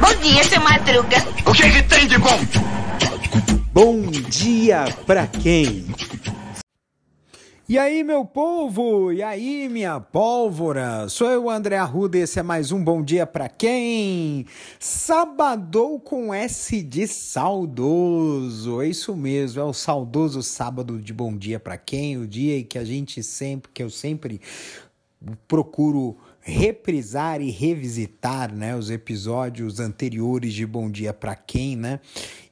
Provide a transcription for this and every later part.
Bom dia, seu Madruga. O que, que tem de bom? Bom dia pra quem? E aí, meu povo? E aí, minha pólvora? Sou eu, André Arruda, e esse é mais um Bom Dia Pra Quem? Sabadou com S de saudoso. É isso mesmo, é o saudoso sábado de Bom Dia Pra Quem? O dia que a gente sempre, que eu sempre procuro reprisar e revisitar, né, os episódios anteriores de Bom Dia Pra Quem, né?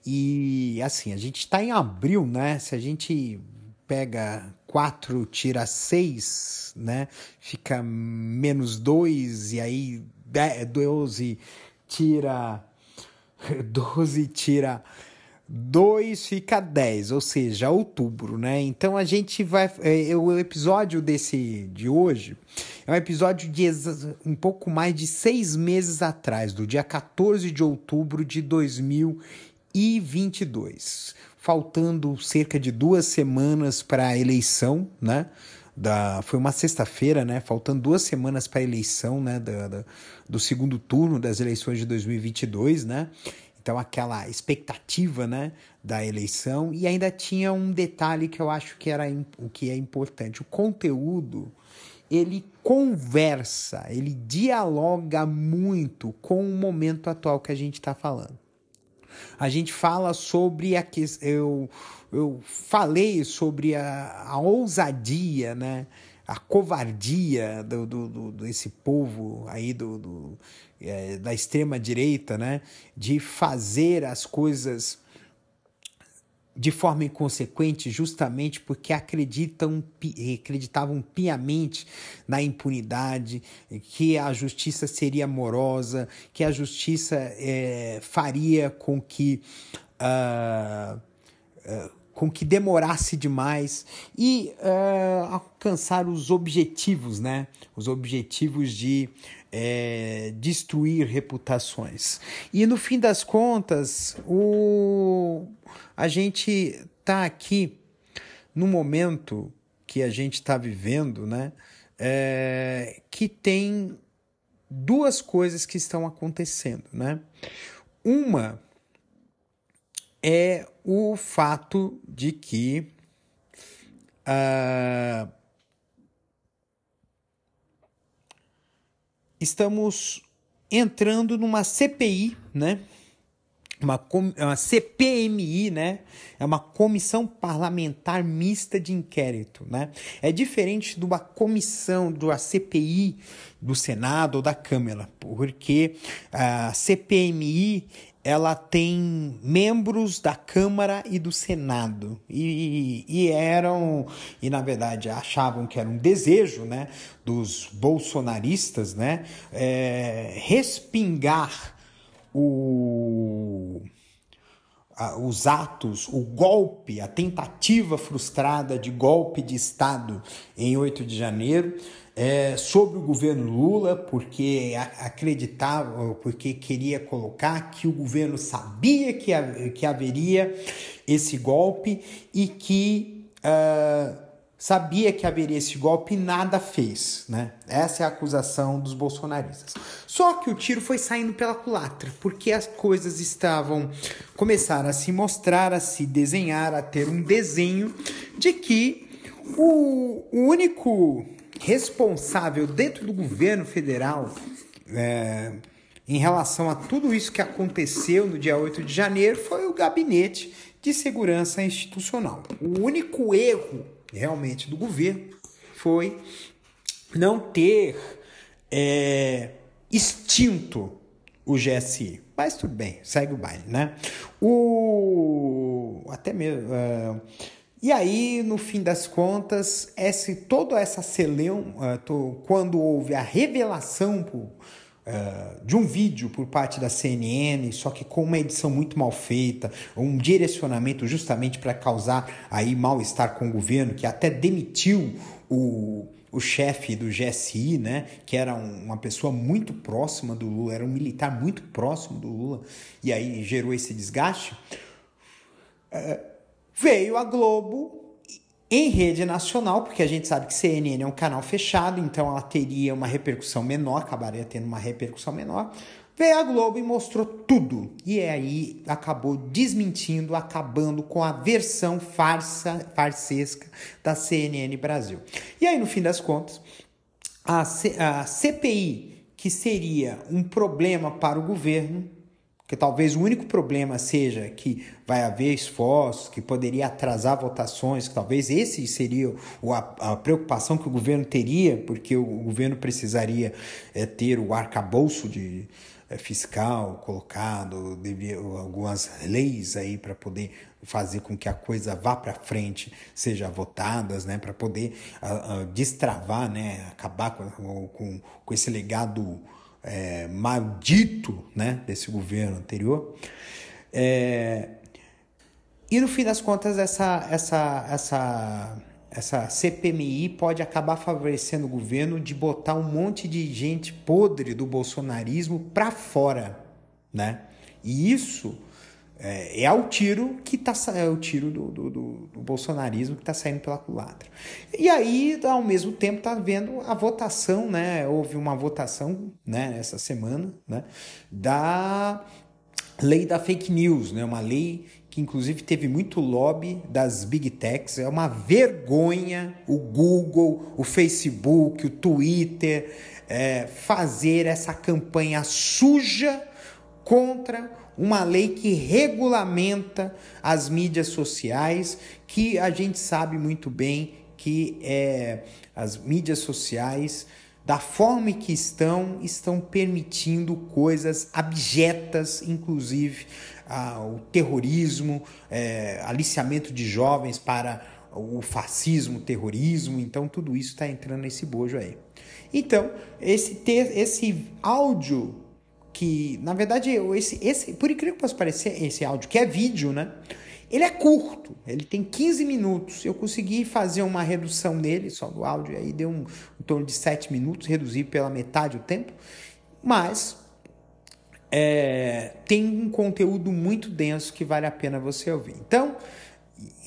E assim, a gente está em abril, né? Se a gente pega 4, tira 6, né? Fica menos 2, e aí 12 tira 12 tira 2 fica 10, ou seja, outubro, né? Então a gente vai. É, o episódio desse de hoje é um episódio de um pouco mais de seis meses atrás, do dia 14 de outubro de 2022 faltando cerca de duas semanas para a eleição, né? Da, foi uma sexta-feira, né? Faltando duas semanas para a eleição, né? Da, da, do segundo turno das eleições de 2022, né? Então, aquela expectativa, né? Da eleição. E ainda tinha um detalhe que eu acho que era o que é importante: o conteúdo ele conversa, ele dialoga muito com o momento atual que a gente está falando. A gente fala sobre a que eu, eu falei sobre a, a ousadia, né? A covardia do, do, do, desse povo aí do, do é, da extrema direita, né, de fazer as coisas de forma inconsequente, justamente porque acreditam, acreditavam piamente na impunidade, que a justiça seria amorosa, que a justiça é, faria com que. Uh, uh, com que demorasse demais e uh, alcançar os objetivos, né? Os objetivos de é, destruir reputações. E no fim das contas, o, a gente está aqui no momento que a gente está vivendo, né? É, que tem duas coisas que estão acontecendo, né? Uma é o fato de que uh, estamos entrando numa CPI, né? Uma, uma CPMI, né? É uma comissão parlamentar mista de inquérito, né? É diferente de uma comissão, uma CPI do Senado ou da Câmara, porque a CPMI ela tem membros da Câmara e do Senado. E, e, eram e na verdade achavam que era um desejo né dos bolsonaristas né é, respingar o os atos, o golpe, a tentativa frustrada de golpe de Estado em 8 de janeiro, é, sobre o governo Lula, porque acreditava, porque queria colocar que o governo sabia que, que haveria esse golpe e que uh, sabia que haveria esse golpe e nada fez. Né? Essa é a acusação dos bolsonaristas. Só que o tiro foi saindo pela culatra, porque as coisas estavam começaram a se mostrar, a se desenhar, a ter um desenho de que o, único responsável dentro do governo federal é, em relação a tudo isso que aconteceu no dia 8 de janeiro foi o gabinete de segurança institucional. O único erro realmente do governo foi não ter é, extinto o GSI. Mas tudo bem, segue o baile, né? O até mesmo uh, e aí, no fim das contas, esse, toda essa celeum, uh, quando houve a revelação por, uh, de um vídeo por parte da CNN, só que com uma edição muito mal feita, um direcionamento justamente para causar aí mal-estar com o governo, que até demitiu o, o chefe do GSI, né, que era uma pessoa muito próxima do Lula, era um militar muito próximo do Lula, e aí gerou esse desgaste. Uh, veio a Globo em rede nacional, porque a gente sabe que CNN é um canal fechado, então ela teria uma repercussão menor, acabaria tendo uma repercussão menor. Veio a Globo e mostrou tudo. E aí acabou desmentindo, acabando com a versão farsa, farsesca da CNN Brasil. E aí, no fim das contas, a, C, a CPI, que seria um problema para o governo, que talvez o único problema seja que vai haver esforços, que poderia atrasar votações, que talvez esse seria a, preocupação que o governo teria, porque o, governo precisaria é, ter o arcabouço de, é, fiscal colocado, algumas leis aí para poder fazer com que a coisa vá para frente, seja votadas, né, para poder destravar, né, acabar com, com, com esse legado é, maldito né, desse governo anterior. É, e no fim das contas, essa, essa, essa, essa CPMI pode acabar favorecendo o governo de botar um monte de gente podre do bolsonarismo para fora. Né? E isso é, é o tiro que tá é o tiro do, do, do, bolsonarismo que está saindo pela culatra. E aí, ao mesmo tempo, está vendo a votação, né? Houve uma votação né, essa semana né, da lei da fake news, né? Uma lei que inclusive teve muito lobby das big techs. É uma vergonha o Google, o Facebook, o Twitter é, fazer essa campanha suja contra uma lei que regulamenta as mídias sociais, que a gente sabe muito bem que é, as mídias sociais, da forma que estão, estão permitindo coisas abjetas, inclusive ah, o terrorismo, é, aliciamento de jovens para o fascismo, o terrorismo, então tudo isso está entrando nesse bojo aí. Então, esse, esse áudio que, na verdade, esse, esse, por incrível que possa parecer, esse áudio, que é vídeo, né? Ele é curto, ele tem 15 minutos. Eu consegui fazer uma redução nele, só do áudio, aí deu um, em torno de 7 minutos, reduzir pela metade o tempo. Mas é, tem um conteúdo muito denso que vale a pena você ouvir. Então,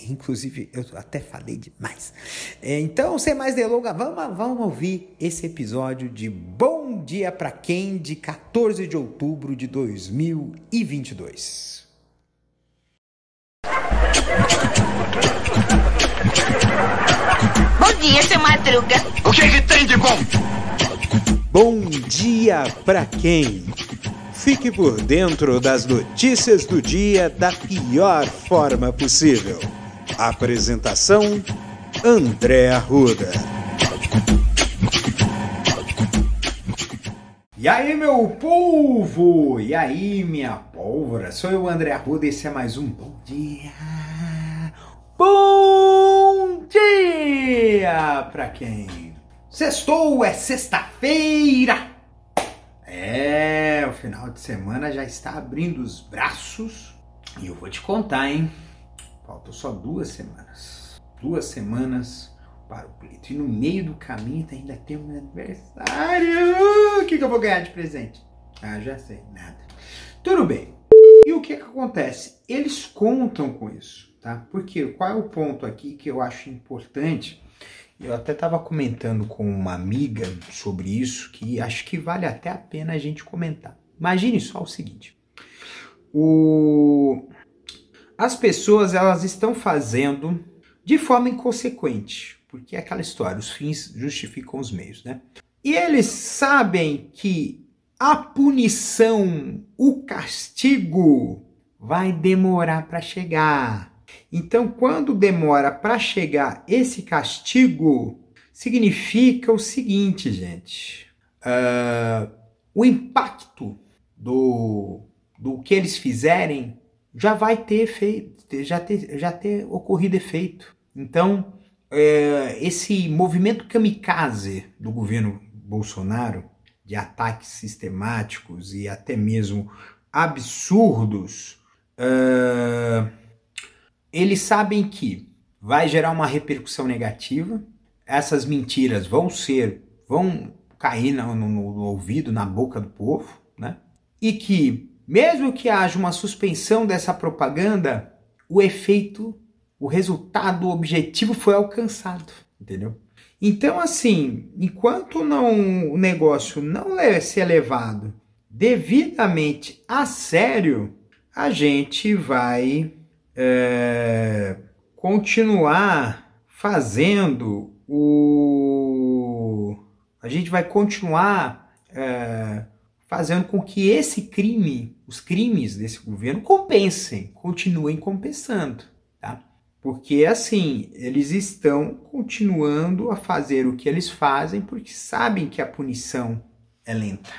inclusive eu até falei demais. É, então, sem mais delongas, vamos, vamos ouvir esse episódio de Bom dia para quem de 14 de outubro de 2022. Bom dia, seu Madruga. O que, é que tem de bom? Bom dia para quem? Fique por dentro das notícias do dia da pior forma possível. Apresentação: André Arruda. E aí, meu povo! E aí, minha pólvora? Sou eu, André Arruda, e esse é mais um Bom Dia! Bom dia pra quem? Sextou, é sexta-feira! É, o final de semana já está abrindo os braços e eu vou te contar, hein? Faltam só duas semanas. Duas semanas para o pleito. E no meio do caminho ainda tem um aniversário. O que, que eu vou ganhar de presente? Ah, já sei, nada. Tudo bem. E o que, que acontece? Eles contam com isso, tá? Porque qual é o ponto aqui que eu acho importante? Eu até estava comentando com uma amiga sobre isso, que acho que vale até a pena a gente comentar. Imagine só o seguinte: o... as pessoas elas estão fazendo de forma inconsequente porque é aquela história, os fins justificam os meios, né? E eles sabem que a punição, o castigo, vai demorar para chegar. Então, quando demora para chegar esse castigo, significa o seguinte, gente: uh, o impacto do, do que eles fizerem já vai ter efeito, já ter, já ter ocorrido efeito. Então, é, esse movimento kamikaze do governo Bolsonaro, de ataques sistemáticos e até mesmo absurdos, uh, eles sabem que vai gerar uma repercussão negativa, essas mentiras vão ser, vão cair no, no, no ouvido, na boca do povo, né? E que, mesmo que haja uma suspensão dessa propaganda, o efeito o resultado, o objetivo foi alcançado, entendeu? Então, assim, enquanto não, o negócio não ser levado devidamente a sério, a gente vai é, continuar fazendo o. A gente vai continuar é, fazendo com que esse crime, os crimes desse governo, compensem, continuem compensando. Tá? Porque assim, eles estão continuando a fazer o que eles fazem porque sabem que a punição é lenta.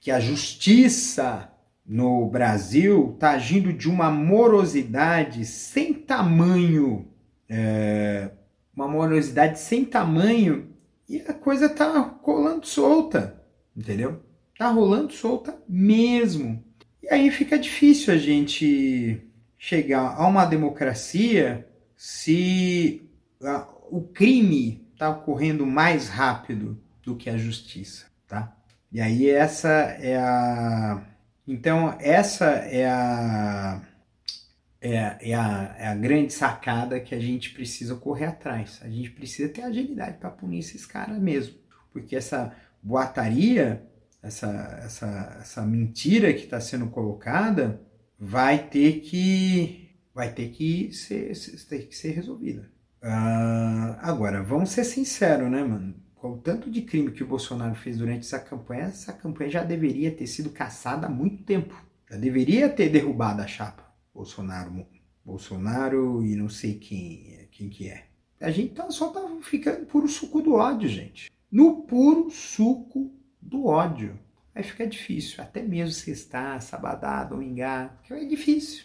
Que a justiça no Brasil está agindo de uma morosidade sem tamanho. É, uma morosidade sem tamanho e a coisa tá rolando solta, entendeu? Tá rolando solta mesmo. E aí fica difícil a gente chegar a uma democracia se a, o crime está ocorrendo mais rápido do que a justiça, tá? E aí essa é a então essa é a é, é, a, é a grande sacada que a gente precisa correr atrás. A gente precisa ter agilidade para punir esses caras mesmo. Porque essa boataria essa, essa, essa mentira que está sendo colocada vai ter que vai ter que ser, ter que ser resolvida. Uh, agora, vamos ser sinceros, né, mano? Com o tanto de crime que o Bolsonaro fez durante essa campanha, essa campanha já deveria ter sido caçada há muito tempo. Já deveria ter derrubado a chapa. Bolsonaro, Bolsonaro e não sei quem, quem que é. A gente tá, só tá ficando puro suco do ódio, gente. No puro suco do ódio. Aí fica difícil, até mesmo sextar, sabadar, domingar, porque é difícil.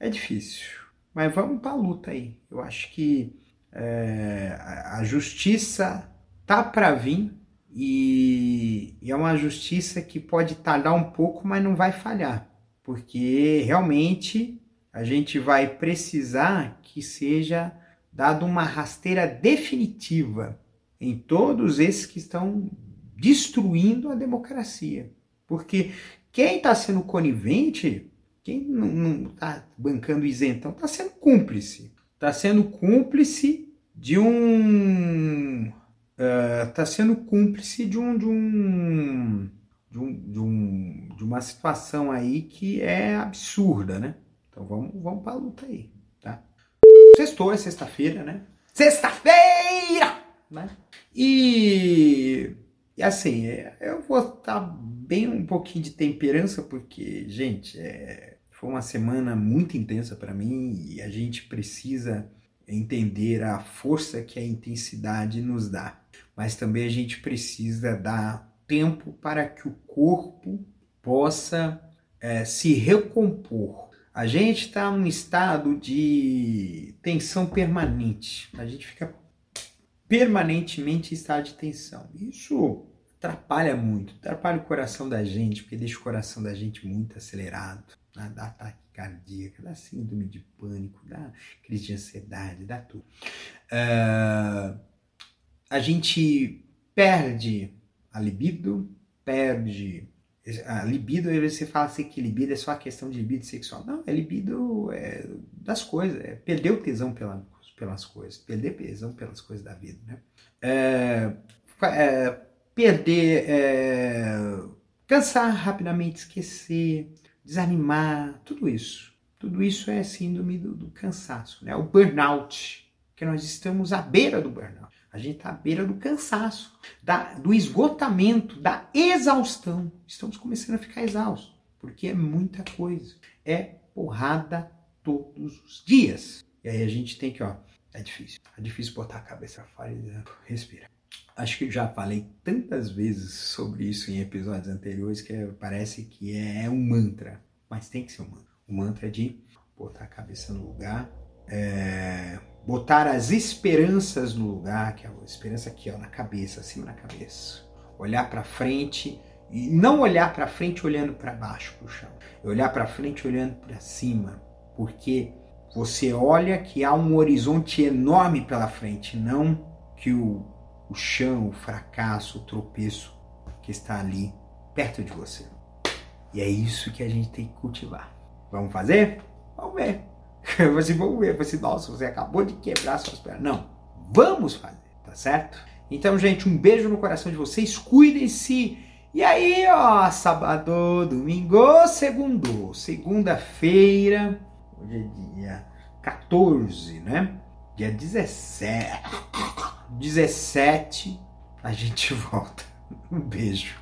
É difícil. Mas vamos para a luta aí. Eu acho que é, a justiça tá para vir e, é uma justiça que pode tardar um pouco, mas não vai falhar, porque realmente a gente vai precisar que seja dado uma rasteira definitiva em todos esses que estão destruindo a democracia. Porque quem está sendo conivente, quem não está bancando isentão, está sendo cúmplice. Está sendo cúmplice de um. Está uh, sendo cúmplice de um, de um, de um, de um. de uma situação aí que é absurda, né? Então vamos, vamos para a luta aí, tá? Sextou, é sexta-feira, né? Sexta-feira! Né? E e assim, é, eu vou estar bem um pouquinho de temperança, porque, gente, é, foi uma semana muito intensa para mim e a gente precisa entender a força que a intensidade nos dá. Mas também a gente precisa dar tempo para que o corpo possa é, se recompor. A gente está num estado de tensão permanente. A gente fica permanentemente em estado de tensão. Isso atrapalha muito, atrapalha o coração da gente, porque deixa o coração da gente muito acelerado, né? dá ataque cardíaco, dá síndrome de pânico, dá crise de ansiedade, dá tudo. Uh, a gente perde a libido, perde a libido, aí você fala assim que libido é só a questão de libido sexual. Não, é libido é das coisas, é perder o tesão pela pelas coisas, perder tesão pelas coisas da vida, né? É, é, perder, é, cansar rapidamente, esquecer, desanimar, tudo isso. Tudo isso é síndrome do, do cansaço, né? O burnout, que nós estamos à beira do burnout. A gente está à beira do cansaço, da, do esgotamento, da exaustão. Estamos começando a ficar exaustos, porque é muita coisa. É porrada todos os dias. E aí a gente tem que, ó, é difícil. É difícil botar a cabeça fora e respira. Acho que já falei tantas vezes sobre isso em episódios anteriores que parece que é um mantra, mas tem que ser um mantra. O mantra é de botar a cabeça no lugar, é, botar as esperanças no lugar, que é a esperança aqui, ó, na cabeça, acima da cabeça. Olhar para frente e não olhar para frente olhando para baixo, para o chão. Olhar para frente olhando para cima, porque você olha que há um horizonte enorme pela frente, não que o, o chão, o fracasso, o tropeço que está ali perto de você. E é isso que a gente tem que cultivar. Vamos fazer? Vamos ver. Assim, vamos ver. Falei assim, nossa, você acabou de quebrar suas pernas. Não, vamos fazer, tá certo? Então, gente, um beijo no coração de vocês, cuidem-se. E aí, ó, sábado, domingo, segundo, segunda-feira, hoje é dia 14, né? Dia 17, 17, a gente volta. Um beijo.